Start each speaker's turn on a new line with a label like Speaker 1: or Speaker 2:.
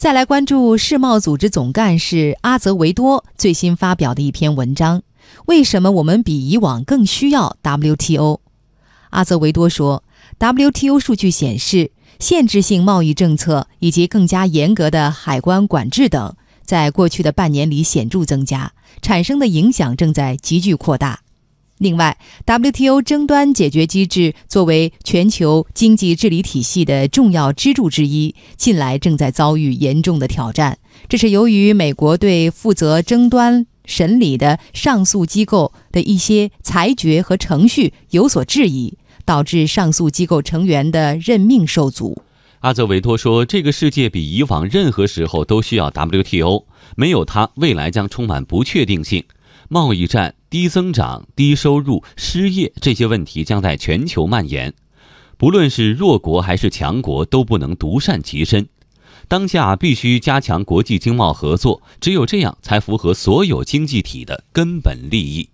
Speaker 1: 再来关注世贸组织总干事阿泽维多最新发表的一篇文章：为什么我们比以往更需要 WTO？阿泽维多说，WTO 数据显示，限制性贸易政策以及更加严格的海关管制等，在过去的半年里显著增加，产生的影响正在急剧扩大。另外，WTO 争端解决机制作为全球经济治理体系的重要支柱之一，近来正在遭遇严重的挑战。这是由于美国对负责争端审理的上诉机构的一些裁决和程序有所质疑，导致上诉机构成员的任命受阻。
Speaker 2: 阿泽维托说：“这个世界比以往任何时候都需要 WTO，没有它，未来将充满不确定性。”贸易战、低增长、低收入、失业这些问题将在全球蔓延，不论是弱国还是强国都不能独善其身。当下必须加强国际经贸合作，只有这样才符合所有经济体的根本利益。